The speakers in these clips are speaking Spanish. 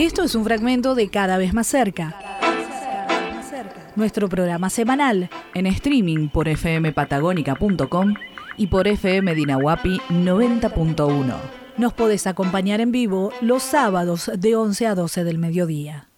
Esto es un fragmento de Cada vez más cerca. Nuestro programa semanal en streaming por fmpatagónica.com y por FM Dinahuapi 90.1. Nos podés acompañar en vivo los sábados de 11 a 12 del mediodía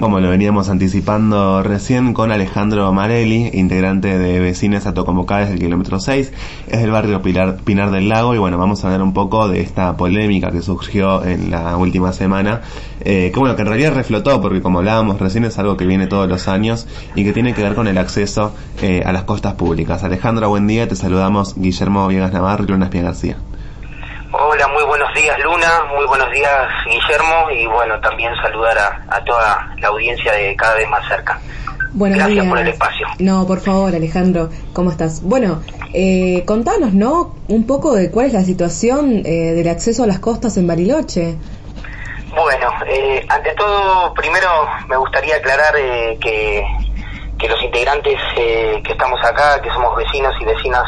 como lo veníamos anticipando recién, con Alejandro Marelli, integrante de Vecinos Autoconvocadas del kilómetro 6, es del barrio Pilar, Pinar del Lago, y bueno, vamos a hablar un poco de esta polémica que surgió en la última semana, eh, que bueno, que en realidad reflotó, porque como hablábamos recién es algo que viene todos los años y que tiene que ver con el acceso eh, a las costas públicas. Alejandro, buen día, te saludamos Guillermo Viegas Navarro y Luna García. Hola, muy buenos días Guillermo y bueno, también saludar a, toda la audiencia de cada vez más cerca. Buenos Gracias días. por el espacio. No, por favor Alejandro, ¿cómo estás? Bueno, eh, contanos, ¿no? Un poco de cuál es la situación eh, del acceso a las costas en Bariloche. Bueno, eh, ante todo, primero me gustaría aclarar eh, que, que los integrantes que estamos acá, que somos vecinos y vecinas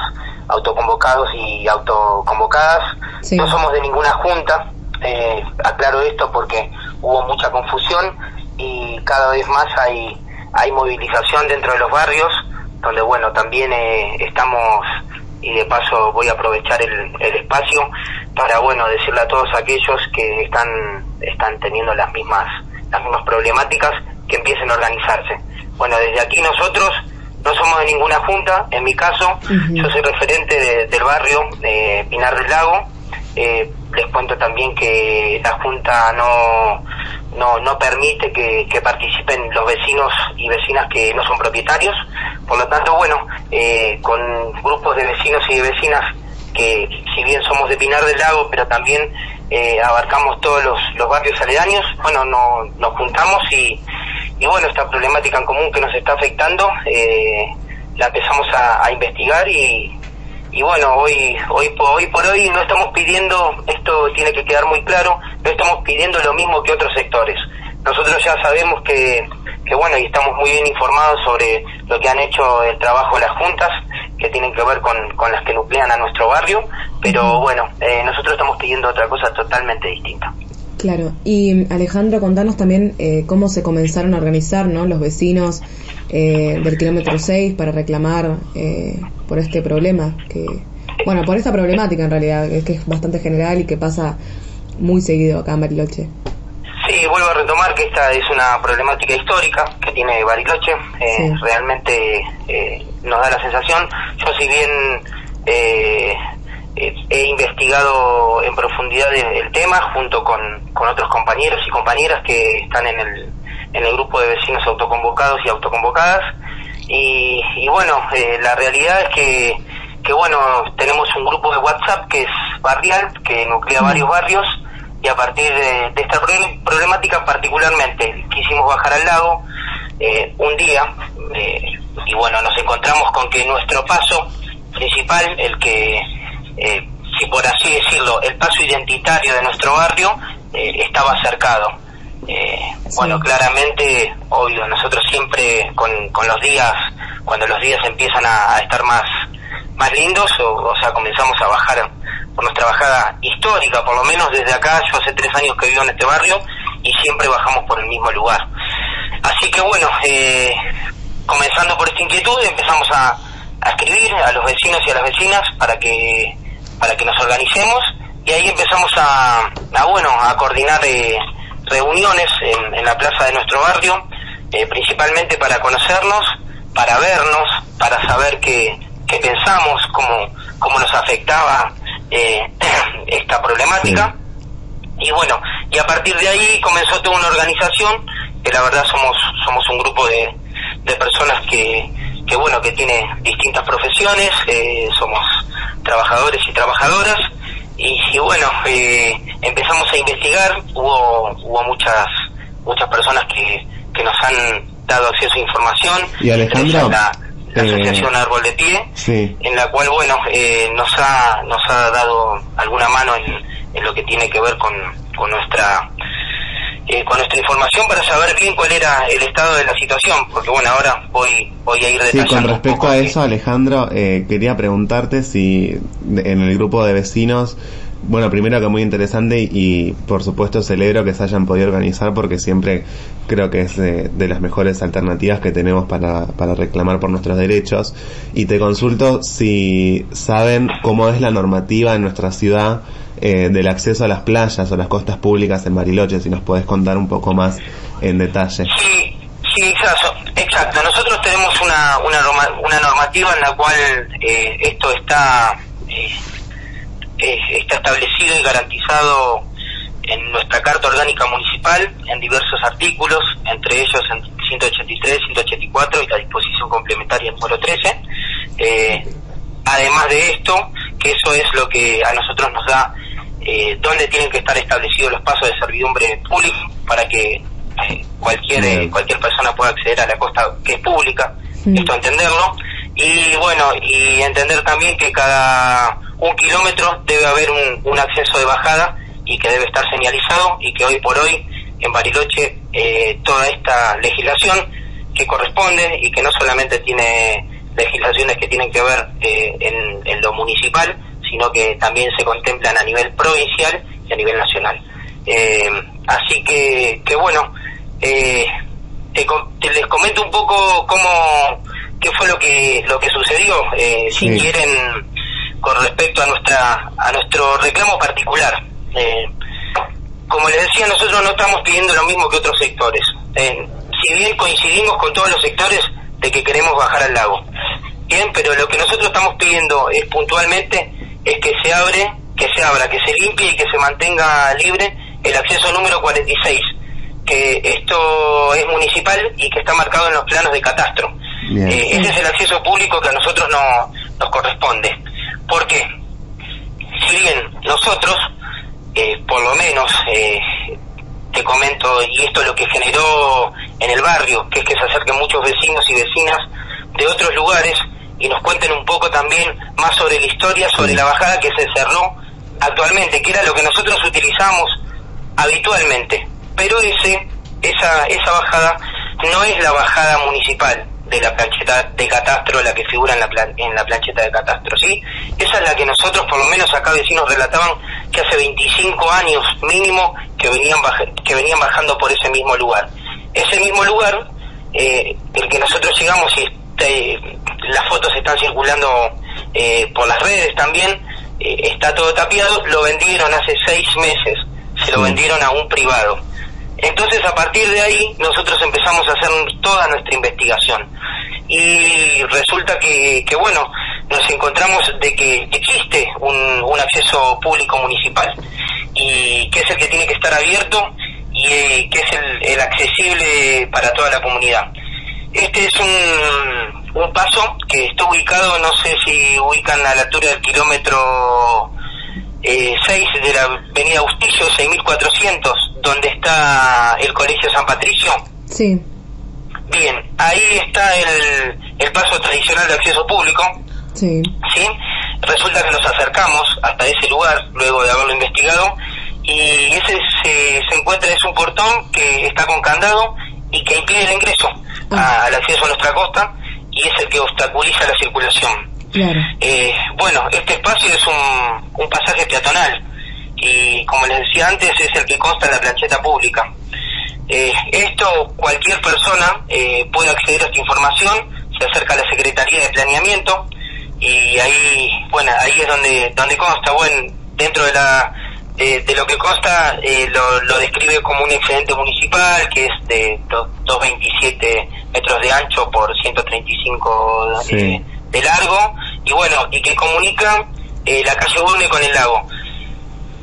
autoconvocados y autoconvocadas. No somos de ninguna junta, eh, aclaro esto porque hubo mucha confusión y cada vez más hay, hay movilización dentro de los barrios, donde bueno, también eh, estamos, y de paso voy a aprovechar el, el espacio para bueno, decirle a todos aquellos que están, están teniendo las mismas, las mismas problemáticas que empiecen a organizarse. Bueno, desde aquí nosotros no somos de ninguna junta, en mi caso, yo soy referente del barrio de Pinar del Lago. Eh, les cuento también que la junta no, no, no permite que, participen los vecinos y vecinas que no son propietarios. Por lo tanto, bueno, eh, con grupos de vecinos y de vecinas que, si bien somos de Pinar del Lago, pero también eh, abarcamos todos los, los barrios aledaños, bueno, no, nos juntamos y y bueno, esta problemática en común que nos está afectando, eh, la empezamos a, investigar y, y bueno, hoy, hoy, hoy por hoy no estamos pidiendo, esto tiene que quedar muy claro, no estamos pidiendo lo mismo que otros sectores. Nosotros ya sabemos que, que bueno, y estamos muy bien informados sobre lo que han hecho el trabajo de las juntas, que tienen que ver con, con las que nuclean a nuestro barrio, pero bueno, eh, nosotros estamos pidiendo otra cosa totalmente distinta. Claro, y Alejandro, contanos también eh, cómo se comenzaron a organizar ¿no? los vecinos eh, del kilómetro 6 para reclamar eh, por este problema, que bueno, por esta problemática en realidad, que es bastante general y que pasa muy seguido acá en Bariloche. Sí, vuelvo a retomar que esta es una problemática histórica que tiene Bariloche, realmente nos da la sensación, yo si bien he investigado en profundidad el, tema junto con, otros compañeros y compañeras que están en el, en el grupo de vecinos autoconvocados y autoconvocadas. Y, bueno, eh, la realidad es que, que, bueno, tenemos un grupo de WhatsApp que es barrial, que nuclea varios barrios, y a partir de, esta problemática particularmente quisimos bajar al lago eh, un día, eh, y bueno, nos encontramos con que nuestro paso principal, el que eh, si por así decirlo, el paso identitario de nuestro barrio eh, estaba cercado. Eh, bueno, claramente, obvio, nosotros siempre con, los días, cuando los días empiezan a, estar más, más lindos, o, sea, comenzamos a bajar por nuestra bajada histórica, por lo menos desde acá, yo hace tres años que vivo en este barrio y siempre bajamos por el mismo lugar. Así que bueno, comenzando por esta inquietud, empezamos a, a escribir a los vecinos y a las vecinas para que para que nos organicemos y ahí empezamos a, bueno, a coordinar eh, reuniones en, la plaza de nuestro barrio, eh, principalmente para conocernos, para vernos, para saber qué, qué pensamos, cómo, cómo nos afectaba eh, esta problemática. Y bueno, y a partir de ahí comenzó toda una organización, que la verdad somos, somos un grupo de, de personas que, que bueno, que tiene distintas profesiones, somos trabajadores y trabajadoras. Y, bueno eh, empezamos a investigar. Hubo hubo muchas muchas personas que, que nos han dado acceso a información y Alejandro la, asociación eh, Árbol de Pie en la cual bueno eh, nos ha nos ha dado alguna mano en, lo que tiene que ver con, con nuestra eh, con nuestra información para saber bien cuál era el estado de la situación, porque bueno, ahora voy, voy a ir detallando. Sí, con respecto a eso, Alejandro, eh, quería preguntarte si en el grupo de vecinos bueno, primero que muy interesante y, por supuesto celebro que se hayan podido organizar porque siempre creo que es de, las mejores alternativas que tenemos para, para, reclamar por nuestros derechos. Y te consulto si saben cómo es la normativa en nuestra ciudad eh, del acceso a las playas o las costas públicas en Bariloche, si nos puedes contar un poco más en detalle. Sí, sí, exacto. Nosotros tenemos una, una, una normativa en la cual eh, esto está... Eh, está establecido y garantizado en nuestra Carta Orgánica Municipal en diversos artículos, entre ellos en 183, 184 y la disposición complementaria número 13. Eh, además de esto, que eso es lo que a nosotros nos da eh, dónde tienen que estar establecidos los pasos de servidumbre pública para que eh, cualquier eh, cualquier persona pueda acceder a la costa que es pública, esto entenderlo. Y bueno, y entender también que cada un kilómetro debe haber un, acceso de bajada y que debe estar señalizado y que hoy por hoy en Bariloche eh, toda esta legislación que corresponde y que no solamente tiene legislaciones que tienen que ver eh, en, lo municipal, sino que también se contemplan a nivel provincial y a nivel nacional. Eh, así que, que bueno, te, les comento un poco cómo qué fue lo que lo que sucedió. Si quieren con respecto a nuestra a nuestro reclamo particular. Eh, como les decía, nosotros no estamos pidiendo lo mismo que otros sectores. Eh, si bien coincidimos con todos los sectores de que queremos bajar al lago, bien, pero lo que nosotros estamos pidiendo es puntualmente es que se abre, que se abra, que se limpie y que se mantenga libre el acceso número 46, que esto es municipal y que está marcado en los planos de catastro. Eh, ese es el acceso público que a nosotros no, nos corresponde. Porque, si bien nosotros, eh, por lo menos, eh, te comento, y esto es lo que generó en el barrio, que es que se acerquen muchos vecinos y vecinas de otros lugares y nos cuenten un poco también más sobre la historia, sobre la bajada que se cerró actualmente, que era lo que nosotros utilizamos habitualmente. Pero ese, esa, esa bajada no es la bajada municipal, de la plancheta de catastro, la que figura en la, en la plancheta de catastro, ¿sí? Esa es la que nosotros, por lo menos acá vecinos, relataban que hace 25 años mínimo que venían, que venían bajando por ese mismo lugar. Ese mismo lugar, eh, el que nosotros llegamos y este, las fotos están circulando eh, por las redes también, eh, está todo tapiado, lo vendieron hace seis meses, se lo vendieron a un privado. Entonces a partir de ahí nosotros empezamos a hacer toda nuestra investigación y resulta que, que bueno, nos encontramos de que existe un, un, acceso público municipal y que es el que tiene que estar abierto y eh, que es el, el, accesible para toda la comunidad. Este es un, un paso que está ubicado, no sé si ubican a la altura del kilómetro eh, 6 de la avenida Bustillo, 6400, donde está el Colegio San Patricio. Sí. Bien, ahí está el, el paso tradicional de acceso público. Sí. ¿sí? Resulta que nos acercamos hasta ese lugar, luego de haberlo investigado, y ese se, se encuentra, es un portón que está con candado y que impide el ingreso ah. al acceso a nuestra costa y es el que obstaculiza la circulación. Claro. Eh, bueno, este espacio es un, un pasaje peatonal y como les decía antes es el que consta en la plancheta pública. Eh, esto cualquier persona eh, puede acceder a esta información, se acerca a la Secretaría de Planeamiento y ahí, bueno, ahí es donde donde consta, bueno, dentro de la de, lo que consta eh, lo, lo, describe como un excedente municipal que es de 227 metros de ancho por 135 de, de, largo y bueno, y que comunica la calle Bulne con el lago.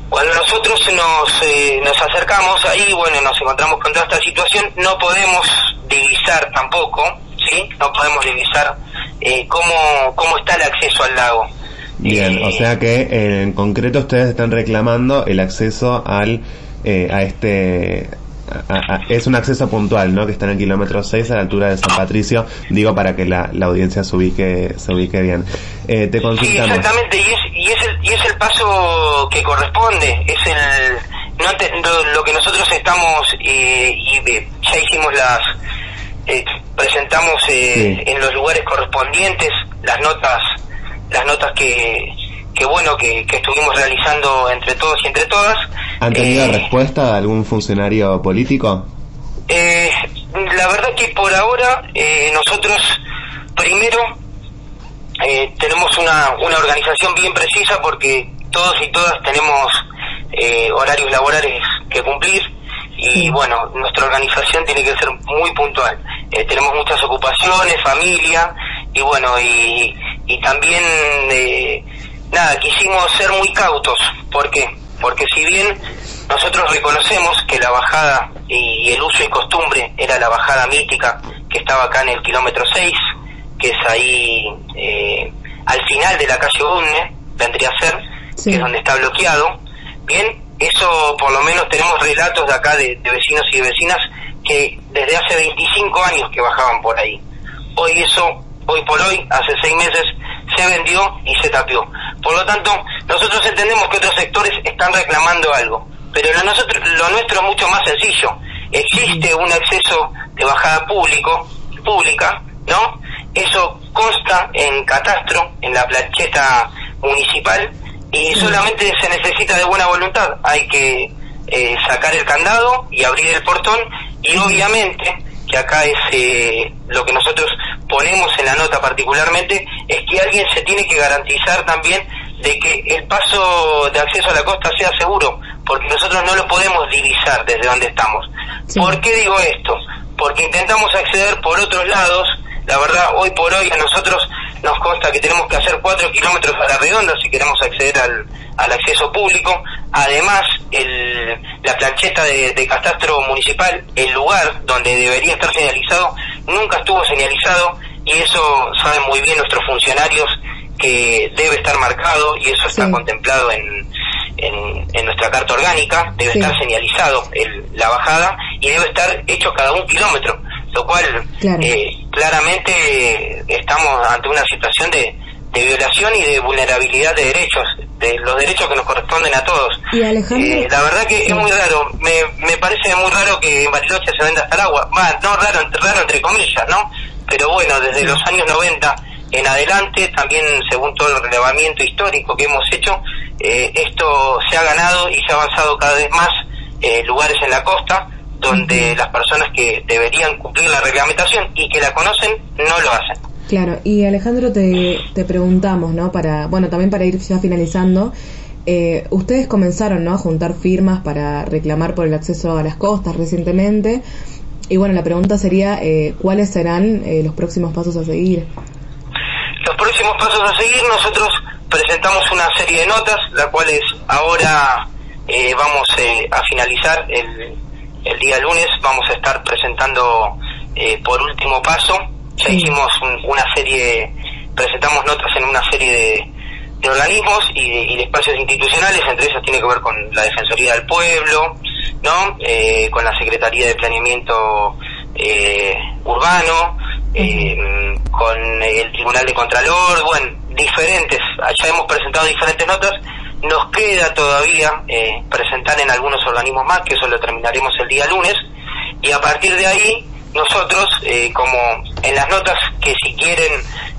Cuando nosotros nos, eh, nos acercamos ahí, bueno, nos encontramos con toda esta situación, no podemos divisar tampoco, ¿sí? No podemos divisar eh, cómo, cómo está el acceso al lago. Bien, o sea que en concreto ustedes están reclamando el acceso al eh, a este es un acceso puntual, ¿no? Que está en el kilómetro 6 a la altura de San Patricio, digo para que la, la audiencia se ubique, se ubique bien. Eh, te consultamos. Sí, exactamente, y es, y, es el, y es el paso que corresponde, es el no lo, que nosotros estamos eh, y ya hicimos las eh, presentamos eh, en los lugares correspondientes las notas las notas que que bueno que, estuvimos realizando entre todos y entre todas. ¿Han tenido eh, respuesta de algún funcionario político? Eh, la verdad que por ahora eh, nosotros primero tenemos una, una organización bien precisa porque todos y todas tenemos horarios laborales que cumplir y bueno, nuestra organización tiene que ser muy puntual. tenemos muchas ocupaciones, familia y bueno, y, y también nada, quisimos ser muy cautos. ¿Por qué? Porque si bien nosotros reconocemos que la bajada y el uso y costumbre era la bajada mítica que estaba acá en el kilómetro 6, que es ahí eh, al final de la calle Bunne, vendría a ser, que es donde está bloqueado. Bien, eso por lo menos tenemos relatos de acá de, de vecinos y de vecinas que desde hace 25 años que bajaban por ahí. Hoy eso, hoy por hoy, hace seis meses, se vendió y se tapió. Por lo tanto, nosotros entendemos que otros sectores están reclamando algo, pero lo, nosotros, lo nuestro es mucho más sencillo. Existe un acceso de bajada público, pública, ¿no? Eso consta en catastro, en la plancheta municipal, y solamente se necesita de buena voluntad. Hay que eh, sacar el candado y abrir el portón, y obviamente que acá es eh, lo que nosotros ponemos en la nota particularmente, es que alguien se tiene que garantizar también de que el paso de acceso a la costa sea seguro, porque nosotros no lo podemos divisar desde donde estamos. ¿Por qué digo esto? Porque intentamos acceder por otros lados, la verdad, hoy por hoy a nosotros nos consta que tenemos que hacer cuatro kilómetros a la redonda si queremos acceder al, al acceso público. Además, el, la plancheta de, de, catastro municipal, el lugar donde debería estar señalizado, nunca estuvo señalizado y eso saben muy bien nuestros funcionarios que debe estar marcado y eso está contemplado en, en, nuestra carta orgánica, debe estar señalizado el, la bajada y debe estar hecho cada un kilómetro, lo cual eh, claramente estamos ante una situación de, de violación y de vulnerabilidad de derechos, de los derechos que nos corresponden a todos. Eh, la verdad que es muy raro, me, me parece muy raro que en Bariloche se venda hasta el agua, no raro, raro entre comillas, ¿no? Pero bueno, desde los años 90 en adelante, también según todo el relevamiento histórico que hemos hecho, eh, esto se ha ganado y se ha avanzado cada vez más eh, lugares en la costa donde las personas que deberían cumplir la reglamentación y que la conocen no lo hacen. Claro, y Alejandro te, te preguntamos, ¿no? Para, bueno, también para ir ya finalizando, eh, ustedes comenzaron, ¿no? A juntar firmas para reclamar por el acceso a las costas recientemente. Y bueno, la pregunta sería, eh, ¿cuáles serán eh, los próximos pasos a seguir? Pasos a seguir, nosotros presentamos una serie de notas, las cuales ahora vamos a finalizar el, el día lunes, vamos a estar presentando por último paso ya hicimos una serie, presentamos notas en una serie de, organismos y de, espacios institucionales, entre ellos tiene que ver con la Defensoría del Pueblo, ¿no? Eh, con la Secretaría de Planeamiento eh, Urbano, eh, con el Tribunal de Contralor, bueno, diferentes, ya hemos presentado diferentes notas, nos queda todavía presentar en algunos organismos más, que eso lo terminaremos el día lunes, y a partir de ahí nosotros, eh, como en las notas que si quieren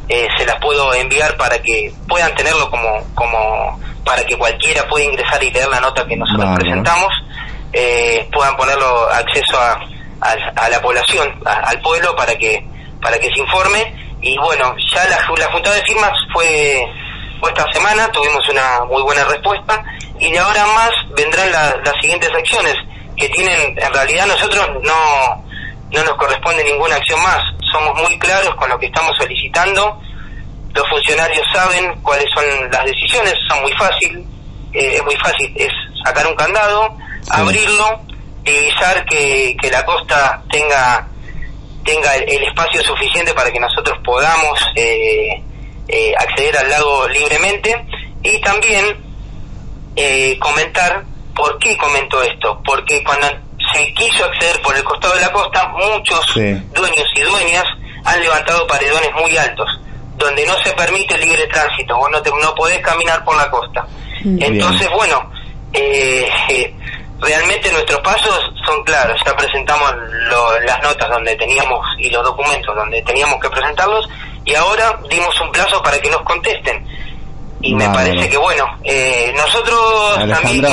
eh, se las puedo enviar para que puedan tenerlo como, como para que cualquiera pueda ingresar y leer la nota que nosotros presentamos, eh, puedan ponerlo acceso a, a, la población, al pueblo, para que para que se informe. Y bueno, ya la, la junta de firmas fue, fue esta semana, tuvimos una muy buena respuesta y de ahora más vendrán las siguientes acciones que tienen, en realidad nosotros no no nos corresponde ninguna acción más. Somos muy claros con lo que estamos solicitando. Los funcionarios saben cuáles son las decisiones, son muy fácil, eh, es muy fácil, es sacar un candado, abrirlo, divisar que, que la costa tenga tenga el, espacio suficiente para que nosotros podamos eh, eh, acceder al lago libremente. Y también comentar por qué comento esto, porque cuando se quiso acceder por el costado de la costa, muchos dueños y dueñas han levantado paredones muy altos, donde no se permite el libre tránsito, vos no, te, no podés caminar por la costa. Entonces, bueno, eh, eh, realmente nuestros pasos son claros, ya presentamos las notas donde teníamos y los documentos donde teníamos que presentarlos y ahora dimos un plazo para que nos contesten. Y me parece que bueno, eh, nosotros también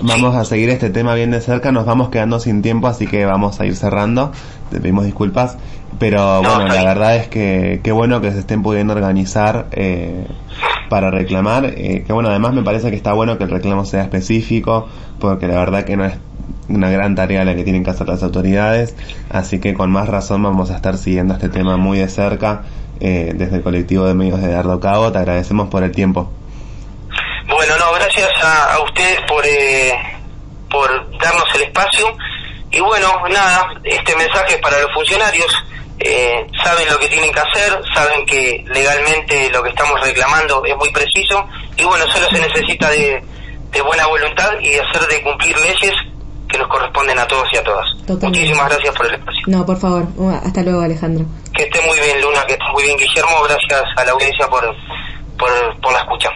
vamos a seguir este tema bien de cerca, nos vamos quedando sin tiempo, así que vamos a ir cerrando, te pedimos disculpas, pero bueno, la verdad es que qué bueno que se estén pudiendo organizar eh, para reclamar, eh, que bueno, además me parece que está bueno que el reclamo sea específico, porque la verdad que no es una gran tarea la que tienen que hacer las autoridades, así que con más razón vamos a estar siguiendo este tema muy de cerca eh, desde el colectivo de medios de Dardo Cabo. Te agradecemos por el tiempo. Bueno, no, gracias a, ustedes por, eh, por darnos el espacio. Y bueno, nada, este mensaje es para los funcionarios. Eh, saben lo que tienen que hacer, saben que legalmente lo que estamos reclamando es muy preciso. Y bueno, solo se necesita de, de buena voluntad y de hacer de cumplir leyes que nos corresponden a todos y a todas. Muchísimas gracias por el espacio. No, por favor. Hasta luego, Alejandro. Que esté muy bien, Luna, que esté muy bien, Guillermo. Gracias a la audiencia por, por, por la escucha.